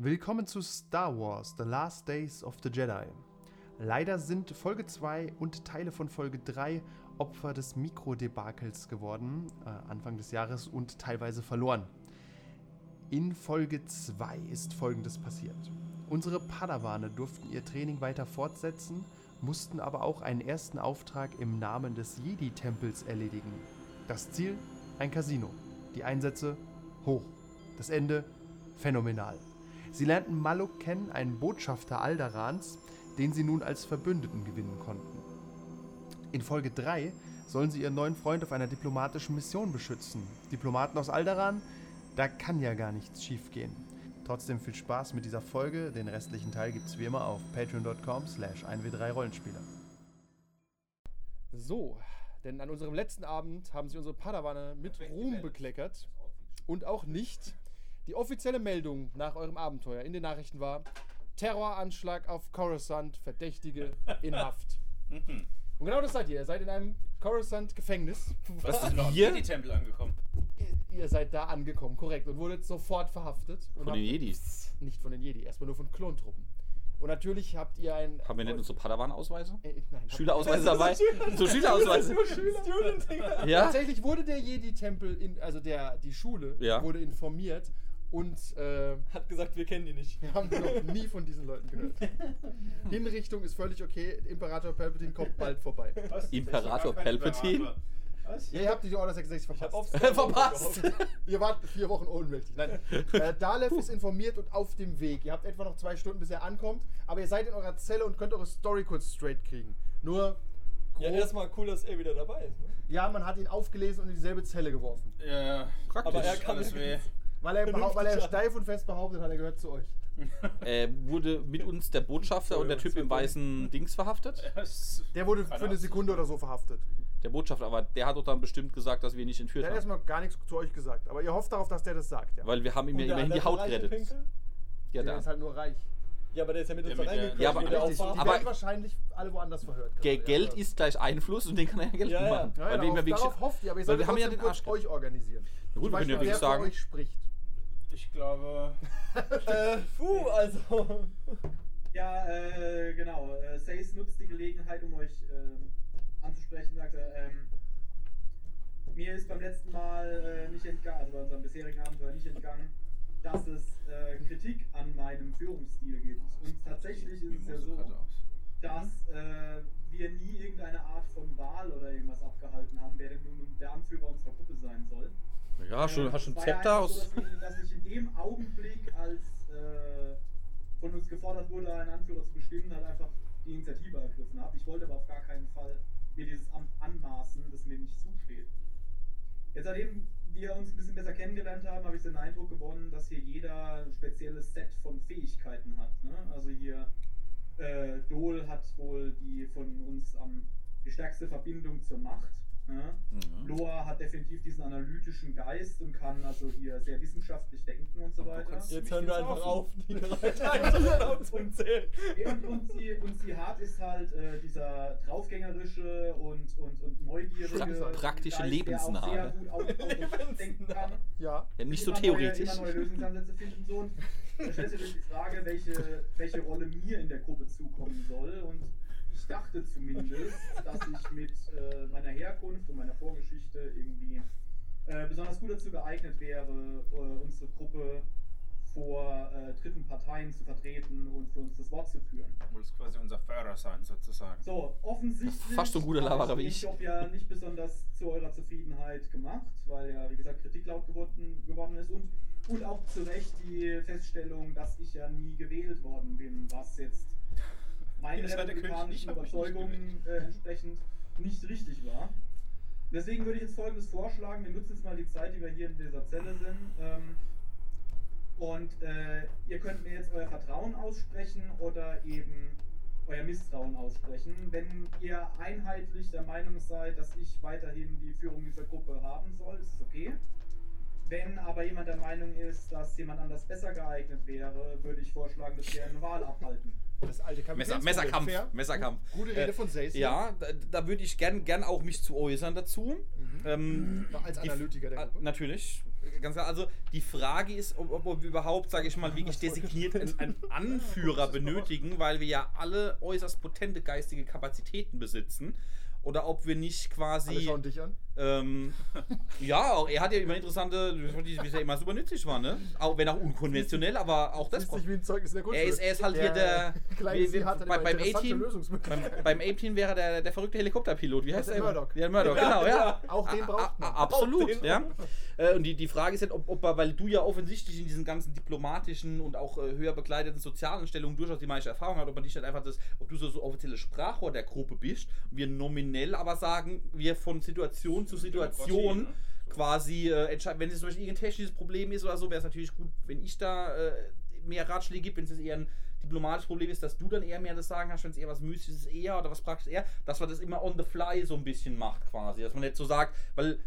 Willkommen zu Star Wars The Last Days of the Jedi. Leider sind Folge 2 und Teile von Folge 3 Opfer des Mikrodebakels geworden, äh, Anfang des Jahres und teilweise verloren. In Folge 2 ist folgendes passiert. Unsere Padawane durften ihr Training weiter fortsetzen, mussten aber auch einen ersten Auftrag im Namen des Jedi-Tempels erledigen. Das Ziel? Ein Casino. Die Einsätze? Hoch. Das Ende? Phänomenal. Sie lernten Maluk kennen, einen Botschafter Alderans, den sie nun als Verbündeten gewinnen konnten. In Folge 3 sollen sie ihren neuen Freund auf einer diplomatischen Mission beschützen. Diplomaten aus Alderan? Da kann ja gar nichts schiefgehen. Trotzdem viel Spaß mit dieser Folge. Den restlichen Teil gibt's wie immer auf patreon.com slash 1w3rollenspieler. So, denn an unserem letzten Abend haben sie unsere Padawane mit Ruhm bekleckert. Und auch nicht. Die offizielle Meldung nach eurem Abenteuer in den Nachrichten war: Terroranschlag auf Coruscant, Verdächtige in Haft. Und genau das seid ihr. Ihr seid in einem Coruscant-Gefängnis. Was ist noch hier? in die Tempel angekommen. Ihr, ihr seid da angekommen, korrekt. Und wurdet sofort verhaftet. Von den Jedis. Nicht von den Jedi, erstmal nur von Klontruppen. Und natürlich habt ihr ein. Haben wir nicht unsere Padawan-Ausweise? Äh, nein, habt- Schülerausweise dabei? So Schülerausweise. Ja? Tatsächlich wurde der Jedi-Tempel, in, also der, die Schule, Ja. wurde informiert und äh, Hat gesagt, wir kennen die nicht. wir haben noch nie von diesen Leuten gehört. Hinrichtung ist völlig okay. Imperator Palpatine kommt bald vorbei. Was? Imperator Ich Palpatine? Imperator. Was? Ja, ihr habt die Order 66 Ich hab verpasst. aufs Verpasst. Ihr wart vier Wochen ohnmächtig. Nein. Äh, Dalef ist informiert und auf dem Weg. Ihr habt etwa noch zwei Stunden, bis er ankommt. Aber ihr seid in eurer Zelle und könnt eure Story kurz straight kriegen. Nur. Ja, erstmal cool, dass er wieder dabei ist. Ne? ja, man hat ihn aufgelesen und in dieselbe Zelle geworfen. Ja, Praktisch. Aber er kann alles weh. Weil er, weil er steif und fest behauptet hat, er gehört zu euch. Äh, wurde mit uns der Botschafter und der Typ im weißen Dings verhaftet? Der wurde Keine für eine. Sekunde oder so verhaftet. Der Botschafter, aber der hat doch dann bestimmt gesagt, dass wir ihn nicht entführt Der hat haben. erstmal gar nichts zu euch gesagt. Aber ihr hofft darauf, dass der das sagt. Ja. Weil wir haben ihm ja immerhin die Haut gerettet. Ja, der der, ist halt nur reich. Ja, aber der ist ja mit Der uns mit da der- reingekommen. Ja, aber- der Richtig, die aber- werden wahrscheinlich alle woanders verhört. Ge gerade, Geld ja. ist gleich Einfluss und den kann er ja Geld Ja, ja. machen. Ja, Weil wir ihm darauf, ja wirklich- darauf hofft ihr, aber ihr weil solltet wir haben ja den Arsch euch organisieren. Gut, wir können ja wirklich sagen- euch spricht. Ich glaube. Äh, puh, also. Ja, äh, genau. Äh, Sace nutzt die Gelegenheit, um euch ähm, anzusprechen. Sagt er, ähm, mir ist beim letzten Mal äh, nicht entgangen, also bei unserem bisherigen Abenteuer nicht entgangen, dass es äh, Kritik an meinem Führungsstil gibt. Und tatsächlich ist es ja so, dass äh, wir nie irgendeine Art von Wahl oder irgendwas abgehalten haben, wer denn nun der Anführer unserer Gruppe sein soll. Ja, schon, Äh, hast schon es war ja Zepter aus. So, dass, ich, dass ich in dem Augenblick, als äh, von uns gefordert wurde, einen Anführer zu bestimmen, halt einfach die Initiative ergriffen habe. Ich wollte aber auf gar keinen Fall mir dieses Amt anmaßen, das mir nicht zusteht. Jetzt, seitdem wir uns ein bisschen besser kennengelernt haben, habe ich den Eindruck gewonnen, dass hier jeder ein spezielles Set von Fähigkeiten hat. Ne? Also hier äh, Dol hat wohl die von uns am die stärkste Verbindung zur Macht. Ne? Mhm. Loa hat definitiv diesen analytischen Geist und kann also hier sehr wissenschaftlich denken und so Und weiter. Jetzt hören wir einfach auf, die drei aufzuzählen. Und, und, sie, und sie hart ist halt äh, dieser draufgängerische und, und, und neugierige Pra- praktische Geist, Lebensnahe. Der auch sehr gut auf, auf denken kann. Ja. Ja, nicht so theoretisch. Neue, immer neue Lösungsansätze finden so. Und da stellt sich die Frage, welche, welche Rolle mir in der Gruppe zukommen soll. Und ich dachte zumindest, dass ich mit äh, meiner Herkunft und meiner Vorgeschichte irgendwie äh, besonders gut dazu geeignet wäre, äh, unsere Gruppe vor äh, dritten Parteien zu vertreten und für uns das Wort zu führen. Du wolltest quasi unser Führer sein, sozusagen. So, offensichtlich. Fast so ein guter habe Laberer wie ich. Job ja nicht besonders zu eurer Zufriedenheit gemacht, weil ja, wie gesagt, Kritik laut geworden, geworden ist und, und auch zu Recht die Feststellung, dass ich ja nie gewählt worden bin, was jetzt meinen ich republikanischen Überzeugungen äh, entsprechend nicht richtig war. Deswegen würde ich jetzt folgendes vorschlagen: Wir nutzen jetzt mal die Zeit, die wir hier in dieser Zelle sind. Ähm, und äh, ihr könnt mir jetzt euer Vertrauen aussprechen oder eben euer Misstrauen aussprechen. Wenn ihr einheitlich der Meinung seid, dass ich weiterhin die Führung dieser Gruppe haben soll, ist es okay. Wenn aber jemand der Meinung ist, dass jemand anders besser geeignet wäre, würde ich vorschlagen, dass wir eine Wahl abhalten. Das alte Messer. Messerkampf. Fair. Messerkampf. Gute Rede Äh, von Sace. Ja, da, da würde ich gern, gern auch mich zu äußern dazu. Mhm. Ähm, Als die- Analytiker der Ah, Gruppe. Natürlich. Ganz klar, also die Frage ist, ob, ob wir überhaupt, sage ich mal, wirklich designiert einen, einen Anführer benötigen, weil wir ja alle äußerst potente geistige Kapazitäten besitzen. Oder ob wir nicht Alle quasi. schauen dich an. Ähm, ja, er hat ja immer interessante, wie er immer super nützlich war, ne? Auch wenn auch unkonventionell, aber auch das. Dich wie ein Zeugnis in der. Er ist, er ist halt hier der. Kleine wie- hat bei, beim A-Team. Beim, beim wäre der, der verrückte Helikopterpilot. Wie heißt der? der Murdoch. Ja, Murdoch, genau, ja. Auch den A- braucht man. a- Absolut, ja. Äh, Und die, die Frage ist halt, ob, ob er, weil du ja offensichtlich in diesen ganzen diplomatischen und auch äh, höher bekleideten sozialen Stellungen durchaus die meiste Erfahrung hat, ob man dich halt einfach das, ob du so, so offizielle Sprachrohr der Gruppe bist wir nominell aber sagen, wir von Situation zu Situation ne? quasi äh, entscheiden, wenn es zum Beispiel irgendein technisches Problem ist oder so, wäre es natürlich gut, wenn ich da äh, mehr Ratschläge gebe, wenn es eher ein diplomatisches Problem ist, dass du dann eher mehr das Sagen hast, wenn es eher was Mystisches eher oder was Praktisches eher, dass man das immer on the fly so ein bisschen macht quasi, dass man nicht so sagt, weil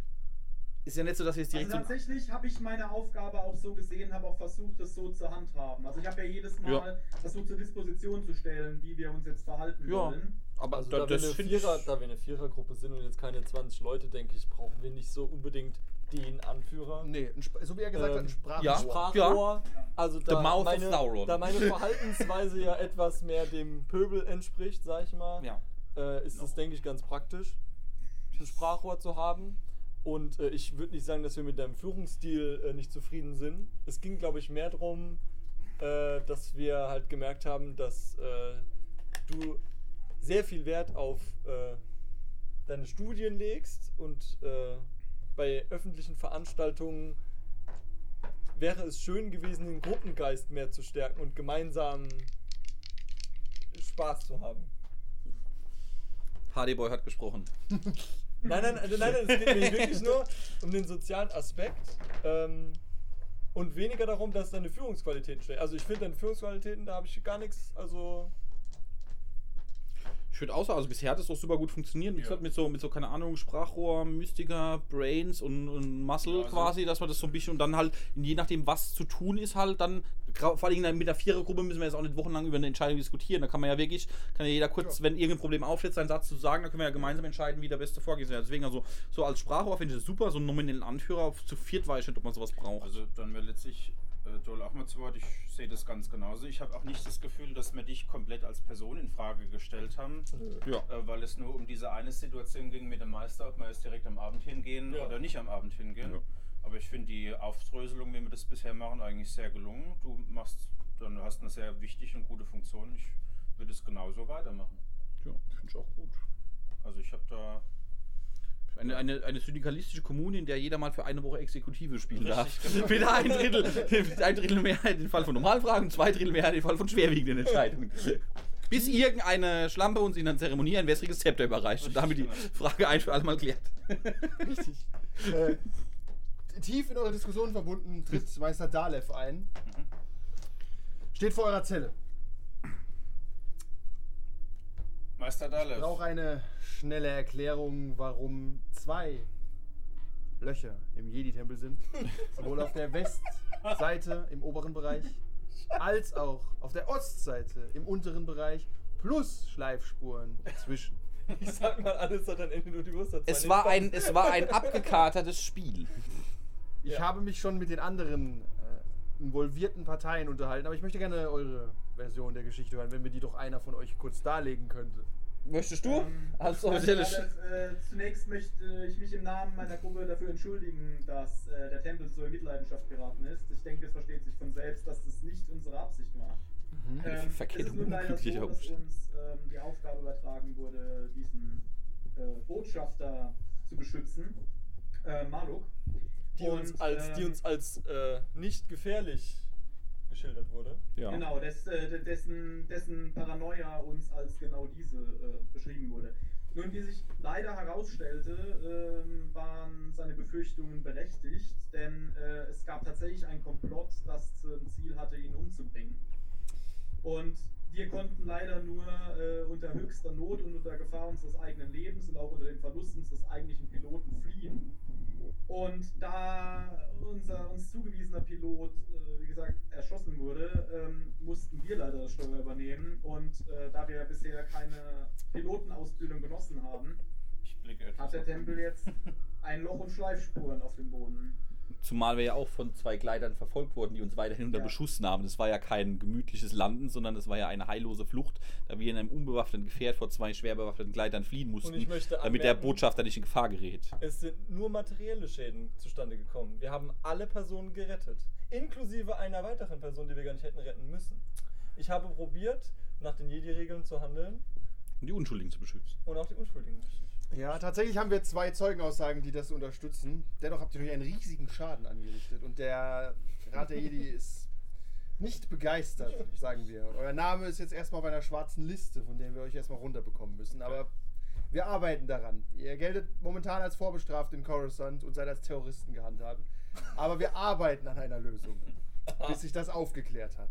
ist ja nicht so, dass wir jetzt Also direkt so tatsächlich habe ich meine Aufgabe auch so gesehen, habe auch versucht, das so zu handhaben. Also ich habe ja jedes Mal Ja. versucht zur Disposition zu stellen, wie wir uns jetzt verhalten Ja. wollen. aber Also da, da, wir Vierer, da wir eine Vierergruppe sind und jetzt keine 20 Leute, denke ich, brauchen wir nicht so unbedingt den Anführer. Nee, so wie er gesagt hat, ein Ähm, Sprachrohr. ja. Sprachrohr. Also da meine, da meine Verhaltensweise ja etwas mehr dem Pöbel entspricht, sag ich mal, ja. äh, ist es, denke ich, ganz praktisch, ein Sprachrohr zu haben. Und äh, ich würde nicht sagen, dass wir mit deinem Führungsstil äh, nicht zufrieden sind. Es ging, glaube ich, mehr darum, äh, dass wir halt gemerkt haben, dass äh, du sehr viel Wert auf äh, deine Studien legst und äh, bei öffentlichen Veranstaltungen wäre es schön gewesen, den Gruppengeist mehr zu stärken und gemeinsam Spaß zu haben. Hardyboy hat gesprochen. Nein, nein, nein, nein, nein, es geht mir wirklich nur um den sozialen Aspekt ähm, und weniger darum, dass deine Führungsqualitäten stehen. Also ich finde deine Führungsqualitäten, da habe ich gar nichts, also Auch sagen, also bisher hat es doch super gut funktioniert. Wie Ja. gesagt, mit so, mit so, keine Ahnung, Sprachrohr, Mystiker, Brains und, und Muscle Ja, also- quasi, dass man das so ein bisschen und dann halt, je nachdem, was zu tun ist, halt dann, vor allem mit der Vierergruppe müssen wir jetzt auch nicht wochenlang über eine Entscheidung diskutieren. Da kann man ja wirklich, kann ja jeder kurz, wenn irgendein Problem auftritt, seinen Satz zu sagen, dann können wir ja gemeinsam entscheiden, wie der beste Vorgehen ist. Deswegen, also, so als Sprachrohr finde ich das super, so einen nominellen Anführer, zu viert weiß ich nicht, ob man sowas braucht. Also dann wäre letztlich Joel auch mal zu Wort. Ich sehe das ganz genauso. Ich habe auch nicht das Gefühl, dass wir dich komplett als Person in Frage gestellt haben, ja. äh, weil es nur um diese eine Situation ging mit dem Meister, ob wir jetzt direkt am Abend hingehen Ja. oder nicht am Abend hingehen. Ja. Aber ich finde die Aufdröselung, wie wir das bisher machen, eigentlich sehr gelungen. Du machst, dann hast eine sehr wichtige und gute Funktion. Ich würde es genauso weitermachen. ja finde ich auch gut. Also ich habe da Eine, eine, eine syndikalistische Kommune, in der jeder mal für eine Woche Exekutive spielen darf. Richtig, genau. Mit ein Drittel, ein Drittel Mehrheit im Fall von normalen Fragen, zwei Drittel Mehrheit im Fall von schwerwiegenden Entscheidungen. Bis irgendeine Schlampe uns in einer Zeremonie ein wässriges Zepter überreicht und damit die Frage ein für alle Mal klärt. Richtig. äh, tief in eure Diskussion verbunden tritt Meister Dalev ein. Steht vor eurer Zelle. Meister Ich Dalev. brauche eine schnelle Erklärung, warum zwei Löcher im Jedi-Tempel sind. Sowohl auf der Westseite im oberen Bereich, als auch auf der Ostseite im unteren Bereich, plus Schleifspuren zwischen. ich sag mal, alles hat ein Ende, nur die Wurst Es war, ein, es war ein abgekatertes Spiel. Ich Ja. habe mich schon mit den anderen äh, involvierten Parteien unterhalten, aber ich möchte gerne eure Version der Geschichte hören, wenn mir die doch einer von euch kurz darlegen könnte. Möchtest du? Ähm, Als Also, offizielle äh, zunächst möchte ich mich im Namen meiner Gruppe dafür entschuldigen, dass äh, der Tempel so in Mitleidenschaft geraten ist. Ich denke, es versteht sich von selbst, dass das nicht unsere Absicht war. Eine Ähm, es verkehrte ist nun leider so, dass uns ähm, die Aufgabe übertragen wurde, diesen äh, Botschafter zu beschützen, äh, Maluk. die uns als, die ähm, uns als äh, nicht gefährlich geschildert wurde. Ja. Genau, des, äh, de- dessen, dessen Paranoia uns als genau diese äh, beschrieben wurde. Nun, wie sich leider herausstellte, ähm, waren seine Befürchtungen berechtigt, denn äh, es gab tatsächlich einen Komplott, das zum Ziel hatte, ihn umzubringen. Und wir konnten leider nur äh, unter höchster Not und unter Gefahr unseres eigenen Lebens und auch unter dem Verlust unseres eigentlichen Piloten fliehen. Und da unser uns zugewiesener Pilot, äh, wie gesagt, erschossen wurde, ähm, mussten wir leider das Steuer übernehmen. Und äh, da wir bisher keine Pilotenausbildung genossen haben, hat der Tempel jetzt ein Loch und Schleifspuren auf dem Boden. Zumal wir ja auch von zwei Gleitern verfolgt wurden, die uns weiterhin unter Ja. Beschuss nahmen. Das war ja kein gemütliches Landen, sondern es war ja eine heillose Flucht, da wir in einem unbewaffneten Gefährt vor zwei schwer bewaffneten Gleitern fliehen mussten, ich möchte damit der anmerken- Botschafter nicht in Gefahr gerät. Es sind nur materielle Schäden zustande gekommen. Wir haben alle Personen gerettet. Inklusive einer weiteren Person, die wir gar nicht hätten retten müssen. Ich habe probiert, nach den Jedi-Regeln zu handeln Um die Unschuldigen zu beschützen. und auch die Unschuldigen. Ja, tatsächlich haben wir zwei Zeugenaussagen, die das unterstützen. Dennoch habt ihr euch einen riesigen Schaden angerichtet. Und der Rat der Jedi ist nicht begeistert, sagen wir. Euer Name ist jetzt erstmal auf einer schwarzen Liste, von der wir euch erstmal runterbekommen müssen. Aber wir arbeiten daran. Ihr geltet momentan als vorbestraft in Coruscant und seid als Terroristen gehandhabt. Aber wir arbeiten an einer Lösung, bis sich das aufgeklärt hat.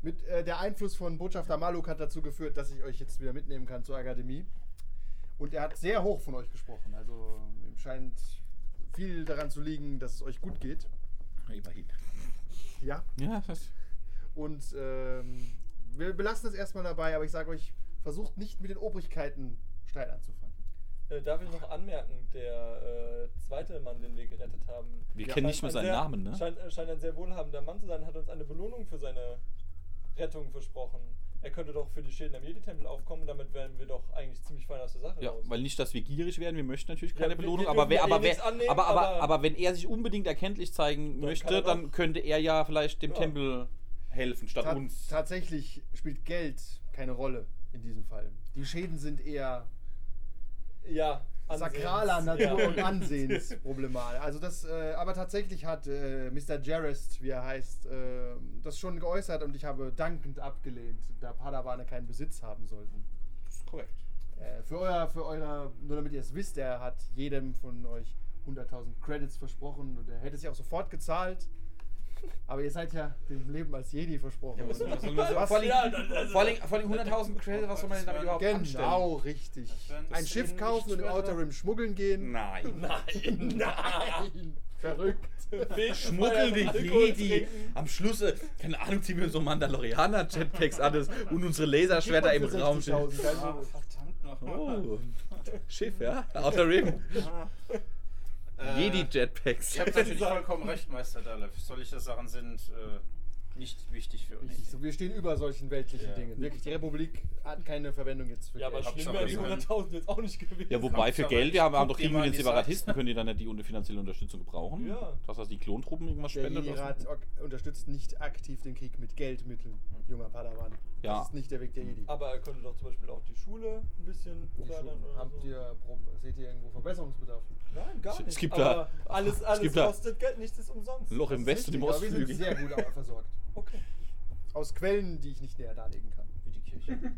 Mit äh, der Einfluss von Botschafter Maluk hat dazu geführt, dass ich euch jetzt wieder mitnehmen kann zur Akademie. Und er hat sehr hoch von euch gesprochen. Also ihm scheint viel daran zu liegen, dass es euch gut geht. Immerhin. Ja. Ja, das Und ähm, wir belassen es erstmal dabei, aber ich sage euch, versucht nicht mit den Obrigkeiten Streit anzufangen. Äh, darf ich noch anmerken, der äh, zweite Mann, den wir gerettet haben. wir Ja, kennen nicht mehr ein seinen sehr, Namen, ne? Scheint, äh, scheint ein sehr wohlhabender Mann zu sein, hat uns eine Belohnung für seine Rettung versprochen. Er könnte doch für die Schäden am Jedi-Tempel aufkommen, damit wären wir doch eigentlich ziemlich fein aus der Sache Ja, raus. weil nicht, dass wir gierig werden, wir möchten natürlich keine Ja, Belohnung, aber, wer, aber, wer, annehmen, aber, aber, aber- aber wenn er sich unbedingt erkenntlich zeigen kann möchte, er dann könnte er ja vielleicht dem Ja. Tempel helfen, statt Ta uns. Tatsächlich spielt Geld keine Rolle in diesem Fall. Die Schäden sind eher ja, Ansehens. sakraler Natur Ja. und Ansehensproblematik. Also das, äh, aber tatsächlich hat äh, Mr. Jarrest, wie er heißt, äh, das schon geäußert und ich habe dankend abgelehnt, da Padawane keinen Besitz haben sollten. Das ist korrekt. Äh, für euer, für eure, nur damit ihr es wisst, er hat jedem von euch 100.000 Credits versprochen und er hätte sie auch sofort gezahlt. Aber ihr seid ja dem Leben als Jedi versprochen. was soll man so- Was- vor allem, Ja, vor allem, vor allem 100.000 Credits, was soll man denn damit überhaupt anstellen? Genau, richtig. Ein Schiff kaufen und im Outer Rim schmuggeln gehen. Nein. Nein, Nein! Verrückt. Schmuggeln die Alkohol Jedi. Am Schluss, äh, keine Ahnung, ziehen wir so Mandalorianer-Jetpacks alles und unsere Laserschwerter im Raum 60.000, stehen. verdammt nochmal. Oh. Schiff, ja? Outer Rim. Äh, Jedi-Jetpacks. Ich habe natürlich vollkommen recht, Meister Dalef. Solche Sachen sind äh, nicht wichtig für uns. Richtig, so, wir stehen über solchen weltlichen Ja. Dingen. Wirklich, die Republik hat keine Verwendung jetzt für Ja, aber Geld. schlimm Hauptsache, wären die wir können- 100.000 jetzt auch nicht gewesen. Ja, wobei für Geld, wir haben, haben doch in den die Separatisten, können die dann nicht die unter finanzielle Unterstützung gebrauchen? Ja. Das, was die Klontruppen irgendwas Der spendet? oder so? Jedi-Rat ok- unterstützt nicht aktiv den Krieg mit Geldmitteln, junger Padawan. Ja. Das ist nicht der Weg der Jedi. Aber er könnte doch zum Beispiel auch die Schule ein bisschen Die fördern oder Habt so. ihr, seht ihr irgendwo Verbesserungsbedarf? Nein, gar Es- es nicht. gibt aber da- alles, es alles gibt da- kostet Geld, nichts ist umsonst. Loch im Westen im aber wir sind sehr gut versorgt. Okay. Aus Quellen, die ich nicht näher darlegen kann. Wie die Kirche.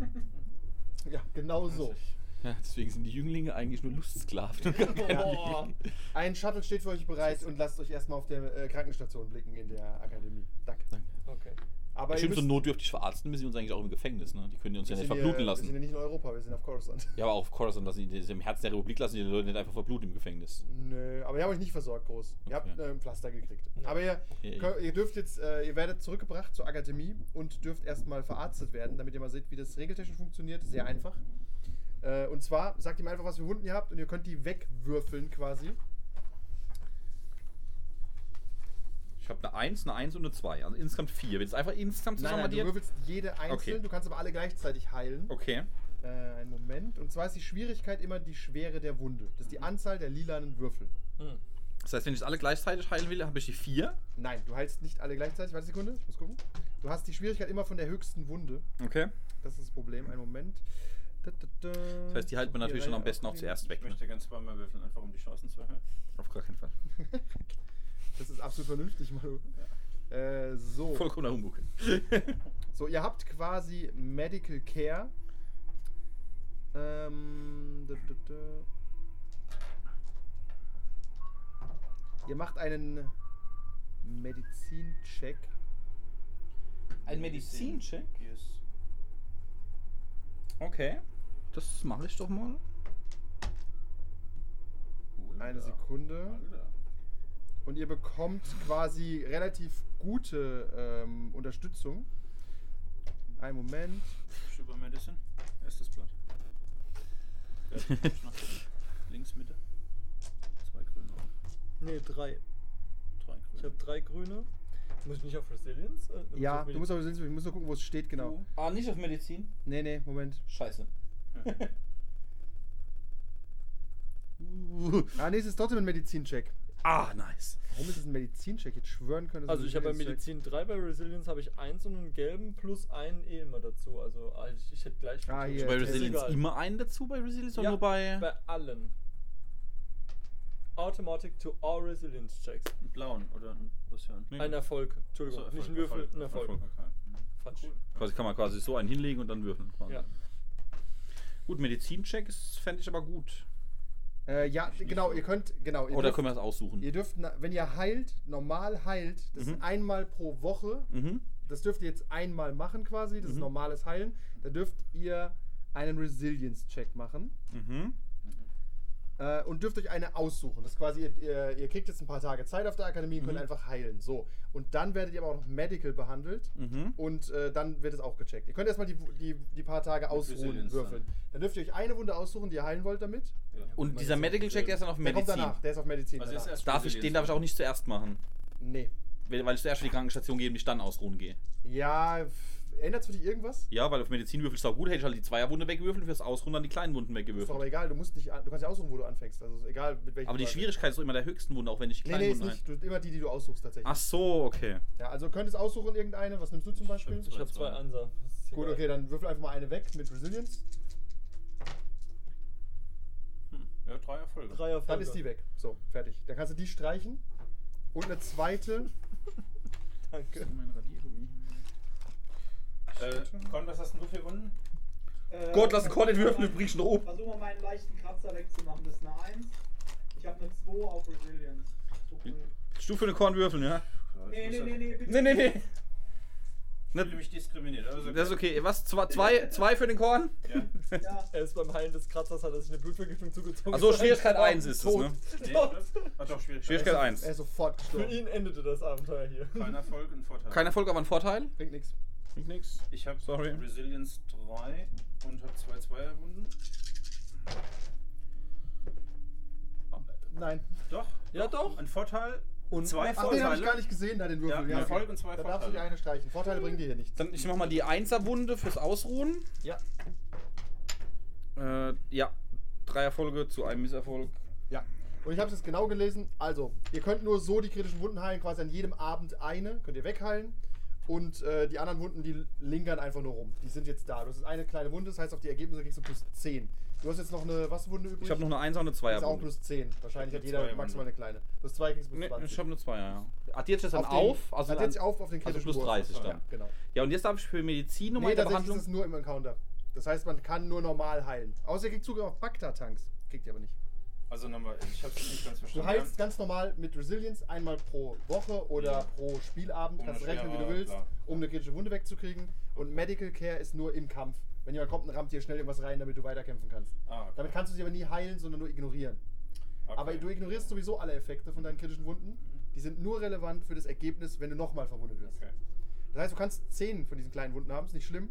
Ja, genau so. Ja, deswegen sind die Jünglinge eigentlich nur Lustsklaven. Jedi. Ein Shuttle steht für euch bereit und lasst euch erstmal auf der äh, Krankenstation blicken in der Akademie. Danke. Danke. Okay. Aber ihr Stimmt, so notdürftig verarzten müssen sie uns eigentlich auch im Gefängnis, ne? Die können die uns ja nicht verbluten hier, Wir sind ja lassen. nicht in Europa, wir sind auf Coruscant. Ja, aber auch auf Coruscant lassen die, die im Herzen der Republik lassen die Leute nicht einfach verbluten im Gefängnis. Nö, aber wir haben euch nicht versorgt, groß. Ihr habt Okay. äh, ein Pflaster gekriegt. Ja. Aber ihr, Ja, ihr dürft jetzt, äh, ihr werdet zurückgebracht zur Akademie und dürft erstmal verarztet werden, damit ihr mal seht, wie das regeltechnisch funktioniert. Sehr einfach. Äh, und zwar sagt ihm einfach, was für Wunden ihr habt und ihr könnt die wegwürfeln quasi. Ich habe eine 1, eine 1 und eine 2. Also insgesamt 4. Wenn es einfach insgesamt Nein, nein, du zusammen würfelst jede einzeln, Okay. du kannst aber alle gleichzeitig heilen. Okay. Äh, einen Moment. Und zwar ist die Schwierigkeit immer die Schwere der Wunde. Das ist die Anzahl der lilanen Würfel. Hm. Das heißt, wenn ich alle gleichzeitig heilen will, habe ich die 4. Nein, du heilst nicht alle gleichzeitig. Warte eine Sekunde, ich muss gucken. Du hast die Schwierigkeit immer von der höchsten Wunde. Okay. Das ist das Problem. Einen Moment. Da, da, da. Das heißt, die halten wir natürlich schon am besten auch zuerst weg. Ich Ne? möchte ganz zweimal würfeln, einfach um die Chancen zu erhöhen. Auf gar keinen Fall. Das ist absolut vernünftig, Manu. Äh, so. Vollkommener Humbug. So, ihr habt quasi Medical Care. Ähm, da, da, da. Ihr macht einen Medizin-Check. Ein Medizincheck? Yes. Okay. Das mache ich doch mal. Eine Ja. Sekunde. Und ihr bekommt quasi relativ gute ähm, Unterstützung. Einen Moment. Sugar Medicine. Erstes Blatt. Links Mitte. Zwei grüne. Nee, drei. Drei grüne. Ich habe drei grüne. Muss ich nicht auf Resilience? Äh, Ja, auf du musst aber, ich muss nur gucken, wo es steht, genau. Ah, nicht auf Medizin? Nee, nee, Moment. Scheiße. Ah, nee, es ist trotzdem ein Medizincheck. Ah, nice. Warum ist es ein Medizincheck? Jetzt schwören können, es Also ich habe bei. Medizin 3, bei Resilience habe ich eins und einen gelben plus einen eh immer dazu. Also ah, ich, ich hätte gleich. Ah, hier. bei Resilience immer einen dazu bei Resilience oder Ja, nur bei. Bei allen. Automatic to all Resilience Checks. Einen blauen oder ein, was für ein? Nee. Ein Erfolg. Entschuldigung, Achso, nicht ein Würfel, ein Erfolg. Okay. Mhm. Falsch. Quasi kann man quasi so einen hinlegen und dann würfeln. Quasi. Ja. Gut, Medizincheck ist- fände ich aber gut. Äh, ja, genau, ihr könnt, genau. Ihr Oder dürft, können wir das aussuchen? ihr dürft, wenn ihr heilt, normal heilt, das Mhm. ist einmal pro Woche. Mhm. Das dürft ihr jetzt einmal machen quasi, das ist Mhm. normales Heilen. Da dürft ihr einen Resilience-Check machen. Mhm. Äh, und dürft euch eine aussuchen. Das ist quasi, ihr, ihr, ihr kriegt jetzt ein paar Tage Zeit auf der Akademie und könnt Mhm. einfach heilen. So. Und dann werdet ihr aber auch noch Medical behandelt. Mhm. Und äh, dann wird es auch gecheckt. Ihr könnt erstmal die, die, die paar Tage ausruhen, würfeln. Dann dürft ihr euch eine Wunde aussuchen, die ihr heilen wollt damit. Ja. Und dieser Medical Check, der ist dann auf Der Medizin. kommt danach, der ist auf Medizin. Also ist Darf ich, den darf ich auch nicht zuerst machen. Nee. Weil weil ich zuerst in die Krankenstation gehe und mich dann ausruhen gehe. Ja, ändert für dich irgendwas? Ja, weil auf Medizin würfelst du auch gut. Hätte ich halt die Zweierwunde weggewürfelt, fürs Ausruhen dann die kleinen Wunden Ist doch aber weggewürfelt. egal, du musst nicht, an- du kannst ja aussuchen, wo du anfängst. Also ist egal, mit welchem Aber die Schwierigkeit ist doch immer der höchsten Wunde, auch wenn ich die Nee, kleinen nee, ist Wunden nicht. Du, immer die, die du aussuchst tatsächlich. Ach so, okay. Ja, also könntest aussuchen irgendeine. Was nimmst du zum Beispiel? Ich habe zwei. Das ist Gut, okay, dann würfel einfach mal eine weg mit Resilience. Hm. Ja, drei Erfolge. Drei Erfolge. Dann ist die weg. So, fertig. Dann kannst du die streichen. Und eine zweite. Danke. Äh, Con, was hast denn du für Wunden? Äh, Gott, lass den Korn nicht versuch würfeln, du bringst ihn um. Versuch mal meinen leichten Kratzer wegzumachen. Das ist eine 1. Ich habe eine 2 auf Resilience. Du für den Korn würfeln, ja? Nee, nee, nee, nee, bitte. Nee, nee, nee. Ich fühle mich diskriminiert. Also Das ist okay. Was? Zwei, zwei, zwei für den Korn? Ja. Ja, Er ist beim Heilen des Kratzers, hat er sich eine Blutvergiftung zugezogen. Achso, Ist Schwierigkeit gestorben. 1 ist es, ne? Nee. Ach doch, Schwierigkeit. Schwierigkeit Er 1. ist sofort Für gestorben. ihn endete das Abenteuer hier. Kein Erfolg, ein Vorteil. Kein Erfolg, aber ein Vorteil? Bringt nichts. Bringt nix. Ich habe Sorry. Resilience 3 und habe zwei Zweierwunden. Nein. Doch. Ja, doch. Ein Vorteil Und zwei Ach, den habe Vorteile. ich gar nicht gesehen, da den Würfel. Ja, Ja, Erfolg und zwei Da darfst du die Vorteile. eine streichen. Vorteile bringen dir hier nichts. Dann ich mach mal die Einserwunde fürs Ausruhen. Ja. Äh, ja. Drei Erfolge zu einem Misserfolg. Ja. Und ich habe es jetzt genau gelesen. Also, ihr könnt nur so die kritischen Wunden heilen, quasi an jedem Abend eine. Könnt ihr wegheilen. Und äh, die anderen Wunden, die lingern einfach nur rum. Die sind jetzt da. Du hast eine kleine Wunde, das heißt, auf die Ergebnisse kriegst du plus 10. Du hast jetzt noch eine was Wunde übrig? Ich habe noch eine Einser und eine Das ist auch plus 10. Wahrscheinlich hat Eine jeder maximal eine kleine. Plus 2 kriegst du plus Nee, 20. ich habe eine Zweier, ja. Addiert das dann den- auf? Also, addiert dann, sich auf auf den also kritischen plus Wurf. 30 dann. Ja, genau. Ja, und jetzt darf ich für Medizin und Nee, tatsächlich Behandlung. ist es nur im Encounter. Das heißt, man kann nur normal heilen. Außer ihr kriegt Zugriff auf Bakta-Tanks. Kriegt ihr aber nicht. Also nochmal, ich habe es nicht ganz Du verstanden. heilst ganz normal mit Resilience einmal pro Woche oder Ja. pro Spielabend. Um Kannst rechnen, wie du willst, klar. um eine kritische Wunde wegzukriegen. Und Medical Care ist nur im Kampf. Wenn jemand kommt, dann rammt dir schnell irgendwas rein, damit du weiterkämpfen kannst. Ah, okay. Damit kannst du sie aber nie heilen, sondern nur ignorieren. Okay. Aber du ignorierst sowieso alle Effekte von deinen kritischen Wunden. Die sind nur relevant für das Ergebnis, wenn du nochmal verwundet wirst. Okay. Das heißt, du kannst 10 von diesen kleinen Wunden haben, ist nicht schlimm.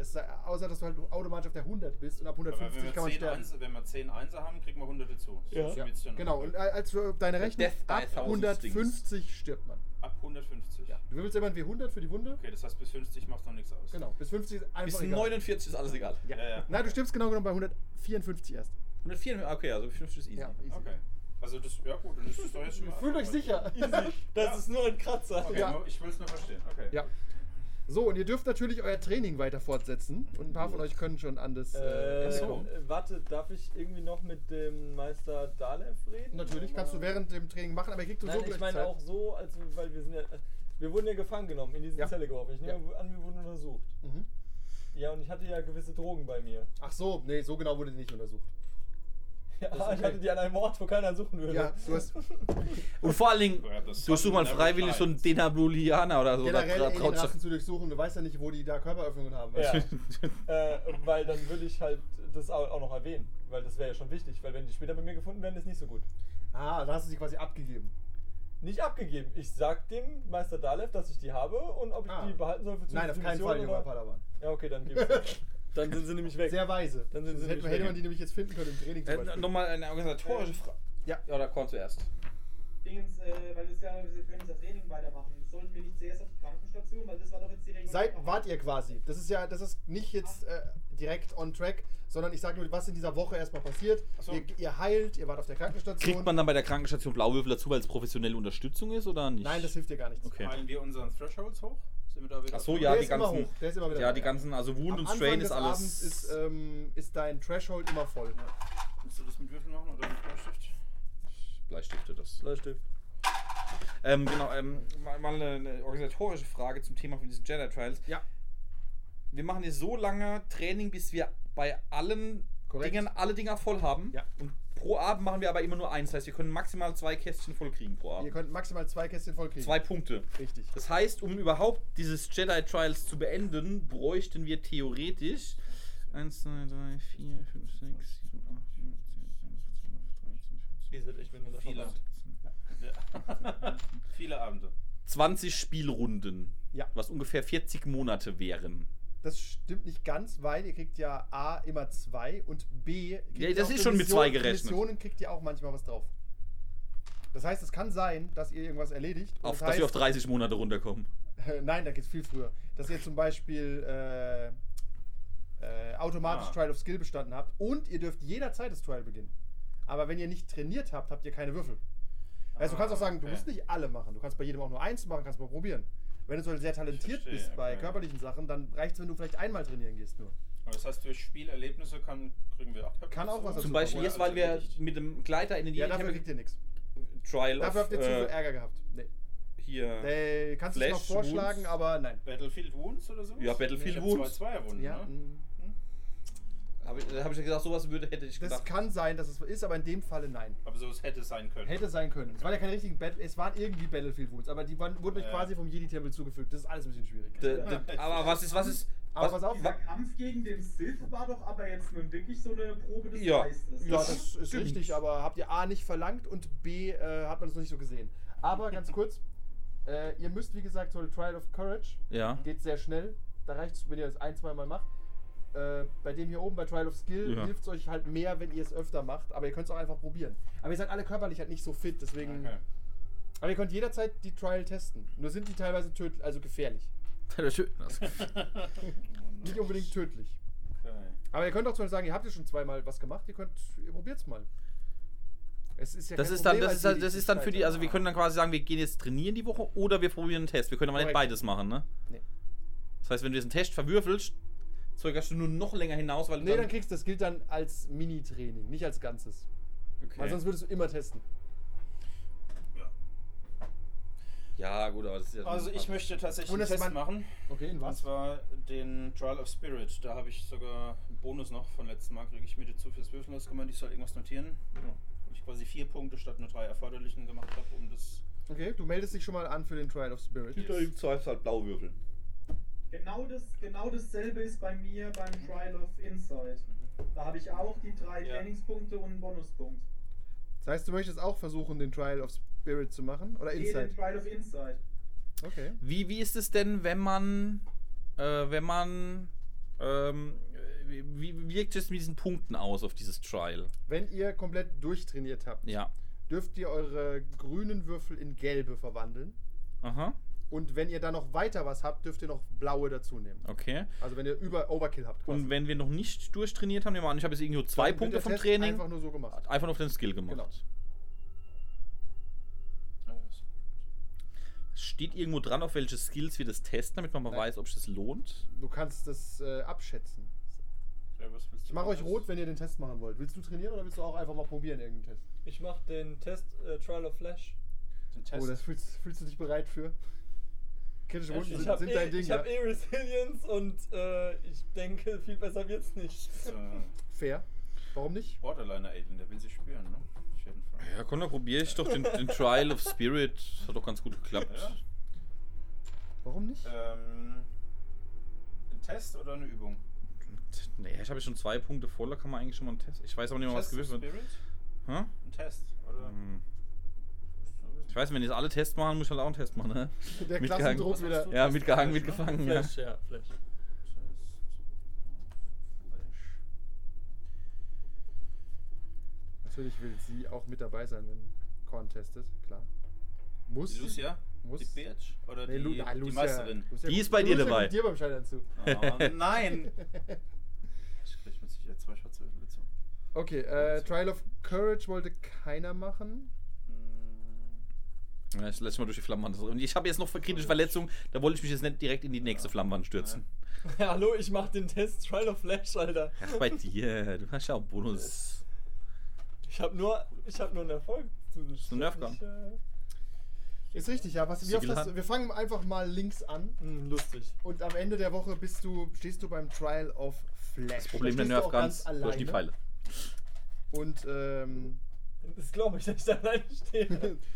Es sei, außer, dass du halt automatisch auf der 100 bist und ab Aber 150 wenn kann man wir, 10 sterben. Einser, wenn wir 10 Einser haben, kriegen wir 100 dazu. So Ja. Ja, genau, und als für deine Rechnung, ab Thousand 150 stirbt man. Ab 150. Ja. Du würfelst immer ein W100 für die Wunde. Okay, das heißt bis 50 macht noch nichts aus. Genau, bis 50 ist einfach Bis egal. 49 ist alles egal. Ja, ja. Nein, du stirbst genau genommen bei 154 erst. 104, okay, also 50 ist easy. Ja, easy. Okay. Also das, ja gut, dann ist das doch jetzt schon mal. Fühlt euch sicher. Easy. Das Ja. ist nur ein Kratzer. Okay, Ja. ich will es nur verstehen. Okay. Ja. So, und ihr dürft natürlich euer Training weiter fortsetzen. Und ein paar von euch können schon an das äh, Äh, Ende so. kommen. äh, warte, darf ich irgendwie noch mit dem Meister Dalev reden? Natürlich kannst du während dem Training machen, aber ihr kriegt Nein, so ich meine Zeit. auch so, also, weil wir sind ja. Wir wurden ja gefangen genommen, in diese Ja. Zelle geworfen. Ich nehme an, wir wurden untersucht. Mhm. Ja, und ich hatte ja gewisse Drogen bei mir. Ach so, nee, so genau wurde die nicht untersucht. Ja, ist ich okay. hatte die an einem Ort, wo keiner suchen würde. Ja, du hast Und vor allen Dingen, Ja, das durchsuch mal freiwillig so einen. Denabulianer oder so. generell oder Traut- Alienrassen zu durchsuchen. Du weißt ja nicht, wo die da Körperöffnungen haben. Ja. äh, weil dann würde ich halt das auch noch erwähnen. Weil das wäre ja schon wichtig. Weil wenn die später bei mir gefunden werden, ist nicht so gut. Ah, da hast du sie quasi abgegeben. Nicht abgegeben. Ich sag dem Meister Dalev, dass ich die habe und ob ich Ah. die behalten soll für Nein, auf keinen Fall, junger Padawan. Ja, okay, dann gebe ich Dann sind sie nämlich weg. Sehr weise. Dann sind sie hätte, hätte man die nämlich jetzt finden können im Training zum Äh. Nochmal eine organisatorische Frage. Ja. Ja, oder Korn zuerst. Dingens, äh, weil das ja, wir können unser Training weitermachen. Sollten wir nicht zuerst auf die Krankenstation, weil das war doch jetzt die Regelung. Seid, wart ihr quasi. Das ist ja, das ist nicht jetzt äh, direkt on track, sondern ich sage nur, was in dieser Woche erstmal passiert. So. Ihr, ihr heilt, ihr wart auf der Krankenstation. Kriegt man dann bei der Krankenstation Blauwürfel dazu, weil es professionelle Unterstützung ist oder nicht? Nein, das hilft dir gar nichts. Okay. Heilen wir unseren Thresholds hoch? Sind wir da wieder? Ach so, drin? ja, der die ganzen- hoch. Der ist immer wieder Ja, die ganzen, also Wound Am und Anfang Strain des ist alles. Abends ist, ähm, ist dein Threshold immer voll. Musst du das mit Würfeln machen oder mit Bleistift? Bleistifte, das. Bleistift. Ähm, genau, ähm, mal, mal eine, eine organisatorische Frage zum Thema von diesen Jedi Trials. Ja. Wir machen jetzt so lange Training, bis wir bei allen Korrekt. Dingen alle Dinger voll haben. Ja. Und pro Abend machen wir aber immer nur eins. Das heißt, wir können maximal zwei Kästchen voll kriegen pro Ihr Abend. könnt maximal zwei Kästchen voll kriegen. Zwei Punkte. Richtig. Das heißt, um überhaupt dieses Jedi Trials zu beenden, bräuchten wir theoretisch 1, 2, 3, 4, 5, 6, 7, 8, 9, 10, 11, 12, 13, 14, Ihr seid echt miteinander Viele. verwandt. Ja. Viele Abende. 20 Spielrunden. Ja. Was ungefähr 40 Monate wären. Das stimmt nicht ganz, weil ihr kriegt ja A immer zwei und B. kriegt Ja, ihr das ist schon mit zwei gerechnet. Missionen kriegt ihr auch manchmal was drauf. Das heißt, es kann sein, dass ihr irgendwas erledigt. und Auf, das dass wir auf heißt, 30 Monate runterkommen. Nein, da geht's viel früher. Dass ihr zum Beispiel äh, äh, automatisch Ah. Trial of Skill bestanden habt und ihr dürft jederzeit das Trial beginnen. Aber wenn ihr nicht trainiert habt, habt ihr keine Würfel. Also du kannst auch sagen, du okay. musst nicht alle machen. Du kannst bei jedem auch nur eins machen, kannst mal probieren. Wenn du so sehr talentiert verstehe, bist bei okay. körperlichen Sachen, dann reicht es, wenn du vielleicht einmal trainieren gehst nur. Aber das heißt, durch Spielerlebnisse kann, kriegen wir auch Kann auch was dazu Zum Beispiel jetzt, weil wir mit dem Gleiter in den Ja, dafür kriegt ihr nichts. Trial Dafür of, habt ihr zu viel äh, Ärger gehabt. Nee. hier. Nee, kannst du es noch vorschlagen, Wounds? aber nein. Battlefield Wounds oder so? Ja, Battlefield ich Wounds. Zwei Zweierwunden, Ja, ne? Habe ich, hab ich ja gesagt, sowas würde, hätte ich das gedacht. kann sein, dass es so ist, aber in dem Falle nein. Aber so es hätte sein können. Hätte sein können. Es waren ja keine richtigen Battle, es waren irgendwie Battlefield Wounds, aber die waren, wurden euch Ja. quasi vom Jedi-Tempel zugefügt. Das ist alles ein bisschen schwierig. D- d- aber was ist, was ist. Aber was, pass auf, Dieser Kampf gegen den Sith war doch aber jetzt nun wirklich so eine Probe des Ja. Geistes. Ja, Das das ist stimmt. richtig, aber habt ihr A nicht verlangt und B äh, hat man das noch nicht so gesehen. Aber ganz kurz, äh, ihr müsst wie gesagt so eine Trial of Courage, Ja. geht sehr schnell, da reicht es, wenn ihr das ein, zwei Mal macht. Äh, bei dem hier oben, bei Trial of Skill, Ja. hilft es euch halt mehr, wenn ihr es öfter macht, aber ihr könnt es auch einfach probieren. Aber ihr seid alle körperlich halt nicht so fit, deswegen. Okay. Aber ihr könnt jederzeit die Trial testen. Nur sind die teilweise tödlich, also gefährlich. Nicht unbedingt tödlich. okay. Aber ihr könnt auch zum Beispiel sagen, ihr habt ja schon zweimal was gemacht, ihr könnt, ihr probiert's mal. Es ist ja Das kein ist dann, Problem, das als ist, das ist dann für die, also wir können dann quasi sagen, wir gehen jetzt trainieren die Woche oder wir probieren einen Test. Wir können aber nicht Korrekt. beides machen, ne? Nee. Das heißt, wenn du jetzt einen Test verwürfelst, zögerst du nur noch länger hinaus, weil du Nee, dann kriegst du das gilt dann als Mini-Training, nicht als Ganzes. okay. Weil sonst würdest du immer testen. Ja, gut, aber das ist ja. Also ich möchte tatsächlich Und einen das Test machen. Okay, in Und was? zwar den Trial of Spirit. Da habe ich sogar einen Bonus noch von letztem Mal, kriege ich mir dazu fürs Würfeln. Das kann man, ich soll irgendwas notieren. Weil ich quasi vier Punkte statt nur drei erforderlichen gemacht habe, um das. Okay, du meldest dich schon mal an für den Trial of Spirit. Hinter ihm Zweifels halt Blauwürfel. Genau, das, genau dasselbe ist bei mir beim Trial of Insight. Da habe ich auch die drei Ja. Trainingspunkte und einen Bonuspunkt. Das heißt, du möchtest auch versuchen, den Trial of Spirit zu machen? Oder Nee, den Insight? Trial of Insight. Okay. Wie, wie ist es denn, wenn man, äh, wenn man, ähm, wie, wie wirkt es mit diesen Punkten aus auf dieses Trial? Wenn ihr komplett durchtrainiert habt, Ja. dürft ihr eure grünen Würfel in gelbe verwandeln. Aha. Und wenn ihr da noch weiter was habt, dürft ihr noch blaue dazu nehmen. Okay. Also wenn ihr über Overkill habt. quasi. Und wenn wir noch nicht durchtrainiert haben, nehmen wir an, ich habe jetzt irgendwie nur zwei Dann Punkte vom Test Training. Einfach nur so gemacht. Einfach nur auf den Skill gemacht. Genau. Steht irgendwo dran, auf welche Skills wir das testen, damit man mal Nein. weiß, ob es das lohnt? Du kannst das äh, abschätzen. Ich mache euch rot, wenn ihr den Test machen wollt. Willst du trainieren oder willst du auch einfach mal probieren, irgendeinen Test? Ich mach den Test äh, Trial of Flash. Den Test. Oh, das fühlst, fühlst du dich bereit für? Kritische Wunden Ich sind, habe sind eh, dein Ding, ich ja? hab eh Resilience und äh, ich denke, viel besser wird's nicht. äh, Fair. Warum nicht? Borderliner Aiden, der will sich spüren, ne? Auf jeden Fall. Ja, komm, dann probiere ich doch den, den Trial of Spirit. Das hat doch ganz gut geklappt. Ja. Warum nicht? Ähm, ein Test oder eine Übung? Nee, ich habe schon zwei Punkte voll, da kann man eigentlich schon mal einen Test. Ich weiß aber nicht mehr, was gewürfelt wird. Spirit? Hä? Ein Test, oder? Hm. Ich weiß, wenn jetzt alle Tests machen, muss ich halt auch einen Test machen, ne? Der mitgehangen. Klassendruck wieder. Ja, mitgehangen, Flash, ne? mitgefangen, ja. Flash, ja, Flash. Test. Flash. Natürlich will sie auch mit dabei sein, wenn Korn testet, klar. Muss. Die Lucia? Muss. Die Bitch? Oder Nee, die, Lu nein, die Lucia- Meisterin? Lucia Die ist bei dir Lucia dabei. guckt dir beim Scheitern zu. Oh, nein! Ich krieg mit Sicherheit zwei schwarze dazu. Okay, äh, Trial of Courage wollte keiner machen. Ja, ich lass mal durch die Flammenwand. Und ich habe jetzt noch kritische Verletzungen, da wollte ich mich jetzt nicht direkt in die nächste Flammenwand stürzen. Ja, hallo, ich mach den Test Trial of Flash, Alter. Ach, bei dir, du hast ja auch Bonus. Ich hab nur, ich hab nur einen Erfolg zu ein Nerfgun. Äh, Ist richtig, ja. Was, wie oft Siegel hast, hat- du- wir fangen einfach mal links an. hm, lustig. Und am Ende der Woche bist du, stehst du beim Trial of Flash. Das Problem der Nerfguns durch die. Pfeile. Und ähm, Das glaube ich, dass ich da alleine stehe.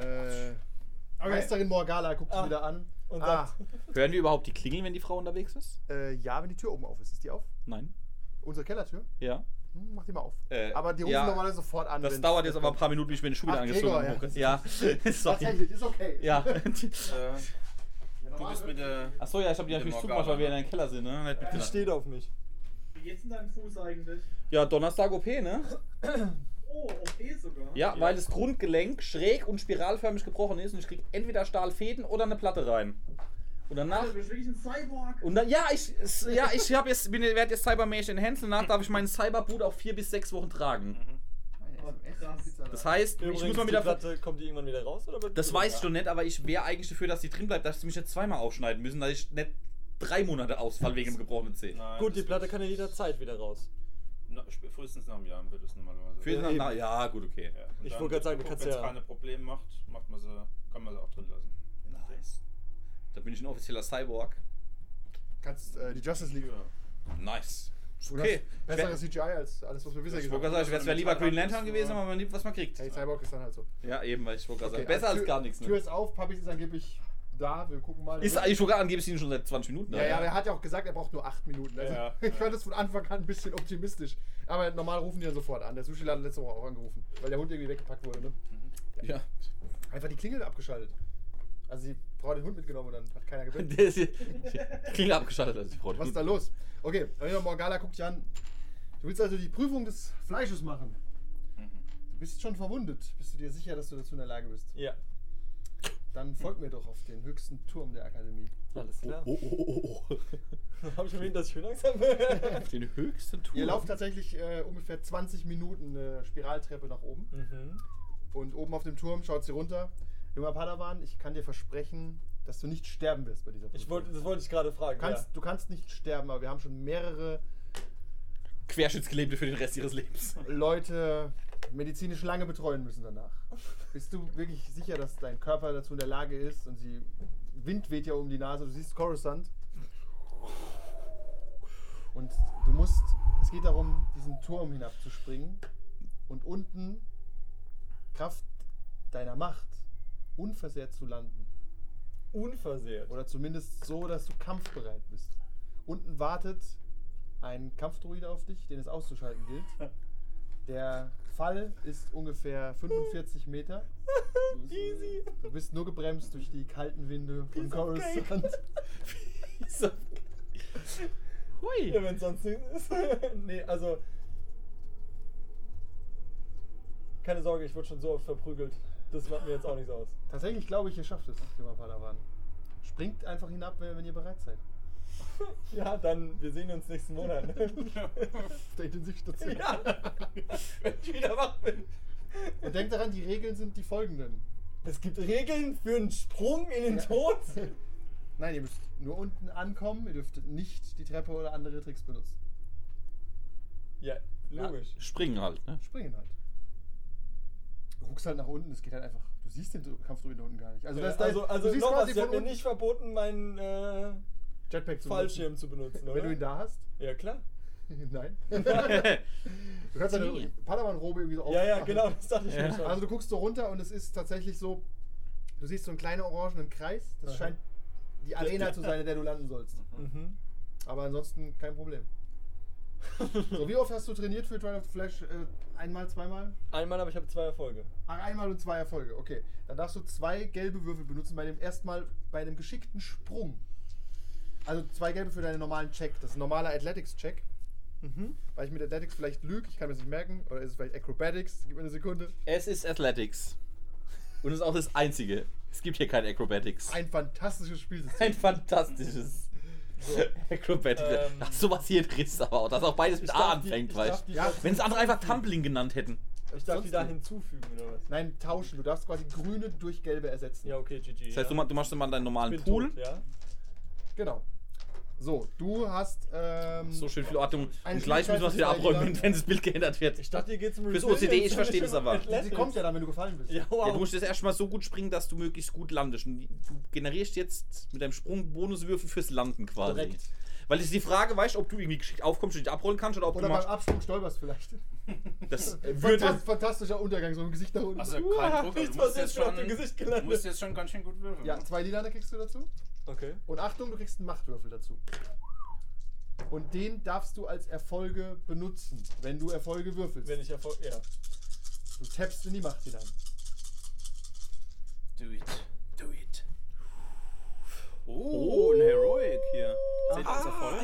äh, Meisterin Morgala guckt Ah. wieder an. Und ah, sagt, Hören wir überhaupt die Klingeln, wenn die Frau unterwegs ist? äh, ja, wenn die Tür oben auf ist. Ist die auf? Nein. Unsere Kellertür? Ja. Hm, mach die mal auf. Äh, aber die rufen ja. normalerweise sofort an. Das dauert jetzt aber ein paar Minuten, bis ich mir den Schuh wieder angezogen habe. ja. Ja, sorry. Tatsächlich, ist okay. Ja. Äh, du bist mit der. Achso, ja, ich habe die natürlich zugemacht, weil wir in Morgana. einem Keller sind, ne? Die steht auf mich. Wie geht's denn deinem Fuß eigentlich? Ja, Donnerstag OP, ne? Oh, sogar. Ja, weil das Grundgelenk schräg und spiralförmig gebrochen ist und ich krieg entweder Stahlfäden oder eine Platte rein. Und danach. Alter, du bist wirklich ein Cyborg. Und dann, ja, ich, ja, ich hab jetzt, bin, werde jetzt Cybermäßig enhanced und danach darf ich meinen Cyberboot auch vier bis sechs Wochen tragen. Oh, krass. Das heißt, Übrigens, ich muss mal die wieder. Platte, kommt die irgendwann wieder raus? Oder Das die weiß ich doch nicht, aber ich wäre eigentlich dafür, dass die drin bleibt, dass sie mich jetzt zweimal aufschneiden müssen, dass ich nicht drei Monate ausfall wegen dem gebrochenen Zeh. Gut, die Platte kann ja jederzeit wieder raus. Na, frühestens nach einem Jahr wird es normalerweise. Für Ja, na, eben. na, ja, gut, okay. Ja, Ich wollte gerade sagen, du kannst ja- keine Probleme macht, macht man sie, kann man sie auch drin lassen. Nice. Da bin ich ein offizieller Cyborg. Kannst äh, die Justice League. Nice. Du Okay. hast bessere CGI als alles, was wir bisher Ich gesehen wollte haben. gerade sagen, ich wäre zwar lieber Green Lantern Ja. gewesen, aber man nimmt, was man kriegt. Hey, Cyborg ist dann halt so. Ja, eben, weil ich wollte gerade Okay, sagen, besser also als gar nichts. Tür Ne? ist auf, Papi ist angeblich da. Wir gucken mal. Ist, ich sogar angeblich schon seit 20 Minuten. ja, ja, aber er hat ja auch gesagt, er braucht nur 8 Minuten. Also, Ja, ich ja. fand das von Anfang an ein bisschen optimistisch. Aber normal rufen die dann sofort an. Der Sushi-Laden hat letzte Woche auch angerufen, weil der Hund irgendwie weggepackt wurde. Ne? ja. Einfach die Klingel abgeschaltet. Also die Frau hat den Hund mitgenommen und dann hat keiner gebeten. Der ist hier- Klinge abgeschaltet, als die Frau. Was ist da los? Okay, Alina Morgala guckt dich an. Du willst also die Prüfung des Fleisches machen. Mhm. Du bist schon verwundet. Bist du dir sicher, dass du dazu in der Lage bist? Ja, Dann folg mir doch auf den höchsten Turm der Akademie. alles klar. Oh, oh, oh, oh. Hab ich erwähnt, dass ich schön langsam Auf den höchsten Turm. Ihr lauft tatsächlich äh, ungefähr 20 Minuten eine Spiraltreppe nach oben. mhm. Und oben auf dem Turm schaut sie runter. Junger Padawan, ich kann dir versprechen, dass du nicht sterben wirst bei dieser Prüfung. Ich wollte, das wollte ich gerade fragen. du, kannst, ja. du kannst nicht sterben, aber wir haben schon mehrere Querschnittsgelähmte für den Rest ihres Lebens. Leute medizinisch lange betreuen müssen danach. Bist du wirklich sicher, dass dein Körper dazu in der Lage ist und sie Wind weht ja um die Nase, du siehst Coruscant und du musst, es geht darum, diesen Turm hinabzuspringen und unten Kraft deiner Macht unversehrt zu landen. Unversehrt. Oder zumindest so, dass du kampfbereit bist. Unten wartet ein Kampfdruide auf dich, den es auszuschalten gilt. Der Fall ist ungefähr 45 Meter. Easy. Du bist nur gebremst durch die kalten Winde von Piece cake. Coruscant. Hui. Ja, wenn sonst nichts ist. nee, also. Keine Sorge, ich wurde schon so oft verprügelt. Das macht mir jetzt auch nichts aus. Tatsächlich glaube ich, ihr schafft es, junger Padawan. Springt einfach hinab, wenn ihr bereit seid. Ja, dann, wir sehen uns nächsten Monat. Auf der Intensivstation. ja, wenn ich wieder wach bin. Und denkt daran, die Regeln sind die folgenden. Es gibt Regeln für einen Sprung in den Ja. Tod. Nein, ihr müsst nur unten ankommen, ihr dürft nicht die Treppe oder andere Tricks benutzen. Ja, logisch. Springen halt, ne? Springen halt. Du guckst halt nach unten, es geht halt einfach. Du siehst den Kampfdruiden da unten gar nicht. Also, das ist da- also, also du siehst noch was, quasi hat von mir unten nicht verboten, meinen äh, Jetpack zu Fallschirm benutzen. zu benutzen, oder? Wenn du ihn da hast? Ja, klar. Nein. du kannst deine Padawan-Robe irgendwie so Ja, ja, aufmachen. genau, das dachte ich Ja. mir. Also du guckst so runter und es ist tatsächlich so, du siehst so einen kleinen orangenen Kreis. Das Aha. scheint die Arena zu sein, in der du landen sollst. mhm. Aber ansonsten kein Problem. So, wie oft hast du trainiert für Trial of the Flash? Äh, einmal, zweimal? Einmal, aber ich habe zwei Erfolge. Ach, einmal und zwei Erfolge. Okay. Dann darfst du zwei gelbe Würfel benutzen bei dem erstmal bei einem geschickten Sprung. Also zwei gelbe für deinen normalen Check. Das ist ein normaler Athletics-Check. Mhm. Weil ich mit Athletics vielleicht lüge, ich kann mir das nicht merken. Oder ist es vielleicht Acrobatics? Gib mir eine Sekunde. Es ist Athletics. Und es ist auch das einzige. Es gibt hier kein Acrobatics. Ein fantastisches Spielsystem. Ein fantastisches Acrobatics. Ähm, das sowas hier drin ist aber auch, dass auch beides mit Ich A die- anfängt, weißt die Ja, Wenn es andere einfach. Tumbling genannt hätten. Ich darf die Sonst da nicht. hinzufügen, oder was? Nein, tauschen. Du darfst quasi grüne durch gelbe ersetzen. Ja, okay, GG. Das heißt, du, ja. du machst dann mal deinen normalen Pool. Tot, ja? Genau. So, du hast. Ähm, So schön viel Ordnung. Und gleich müssen wir es wieder abräumen, wenn das Bild geändert wird. Ich dachte, hier geht's um Fürs OCD, ich verstehe das aber. Sie kommt ja dann, wenn du gefallen bist. Ja, wow. Ja, du musst jetzt erstmal so gut springen, dass du möglichst gut landest. Und du generierst jetzt mit deinem Sprung Bonuswürfel fürs Landen quasi. Direkt. Weil es ist die Frage, weißt du, ob du irgendwie geschickt aufkommst und dich abrollen kannst oder ob Oder du beim machst. Absprung stolperst vielleicht. Das würde. fantastischer Untergang, so ein Gesicht nach unten. Also kein Uah, Druck, nichts du musst passiert, jetzt schon auf schon, dem Gesicht du gelandet. musst jetzt schon ganz schön gut würfeln. ja, zwei Lilane kriegst du dazu. Okay. Und Achtung, du kriegst einen Machtwürfel dazu. Und den darfst du als Erfolge benutzen, wenn du Erfolge würfelst. Wenn ich Erfolg. Ja. du tappst in die Macht hinein. Do it. Oh, ein Heroic hier. Seht ihr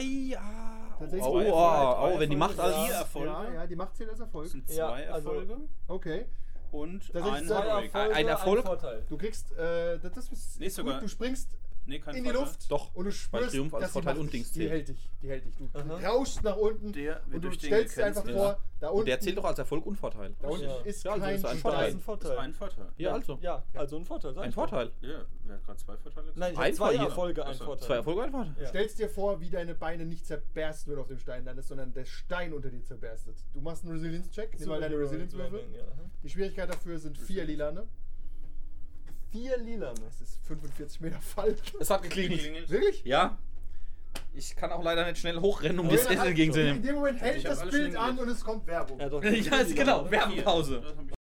Erfolg? ja. Tatsächlich Oh, zwei oh, Erfolge. oh, wenn die Macht als. vier Erfolge. Ja, ja, die Macht zählt als Erfolg. Das sind Ja, zwei also- Erfolge Okay. und ein zwei Heroic. Erfolge. Ein Erfolg? Vorteil. Du kriegst, äh, das, das ist Nee, gut. sogar- Du springst Nee, kein in die Vorteil. Luft Doch, und du weil spürst, Triumph als dass die Vorteil und Dings die hält dich, die hält dich. Du Aha. rauschst nach unten Der und du stellst dir einfach gecancelt. vor, da unten, Und der zählt doch als Erfolg und Vorteil. da unten Ja. ist Ja, also kein ist ein Das Vorteil. ist ein Vorteil. war ein Vorteil. Ja, also. Ja, also ein Vorteil. Ein. Vorteil. Ja, wer hat gerade zwei Vorteile? Nein, Ein zwei Vorteil. Erfolge, ein. Vorteil. Zwei Erfolge, ein Vorteil. Ja. Stellst dir vor, wie deine Beine nicht zerbersten, wenn du auf dem Stein landest, sondern der Stein unter dir zerberstet. Du machst einen Resilience-Check, nimm mal deine Resilience-Würfel. Ja. Die Schwierigkeit dafür sind vier Lilane. Vier Lila. Das ist 45 Meter Fall. Es hat geklingelt. Geklingelt. Wirklich? Ja. Ich kann auch leider nicht schnell hochrennen, um Aber das dann Essen halt- In entgegenzunehmen. dem Moment hält das Bild an und es kommt Werbung. Ja, doch. Ja, genau. Hab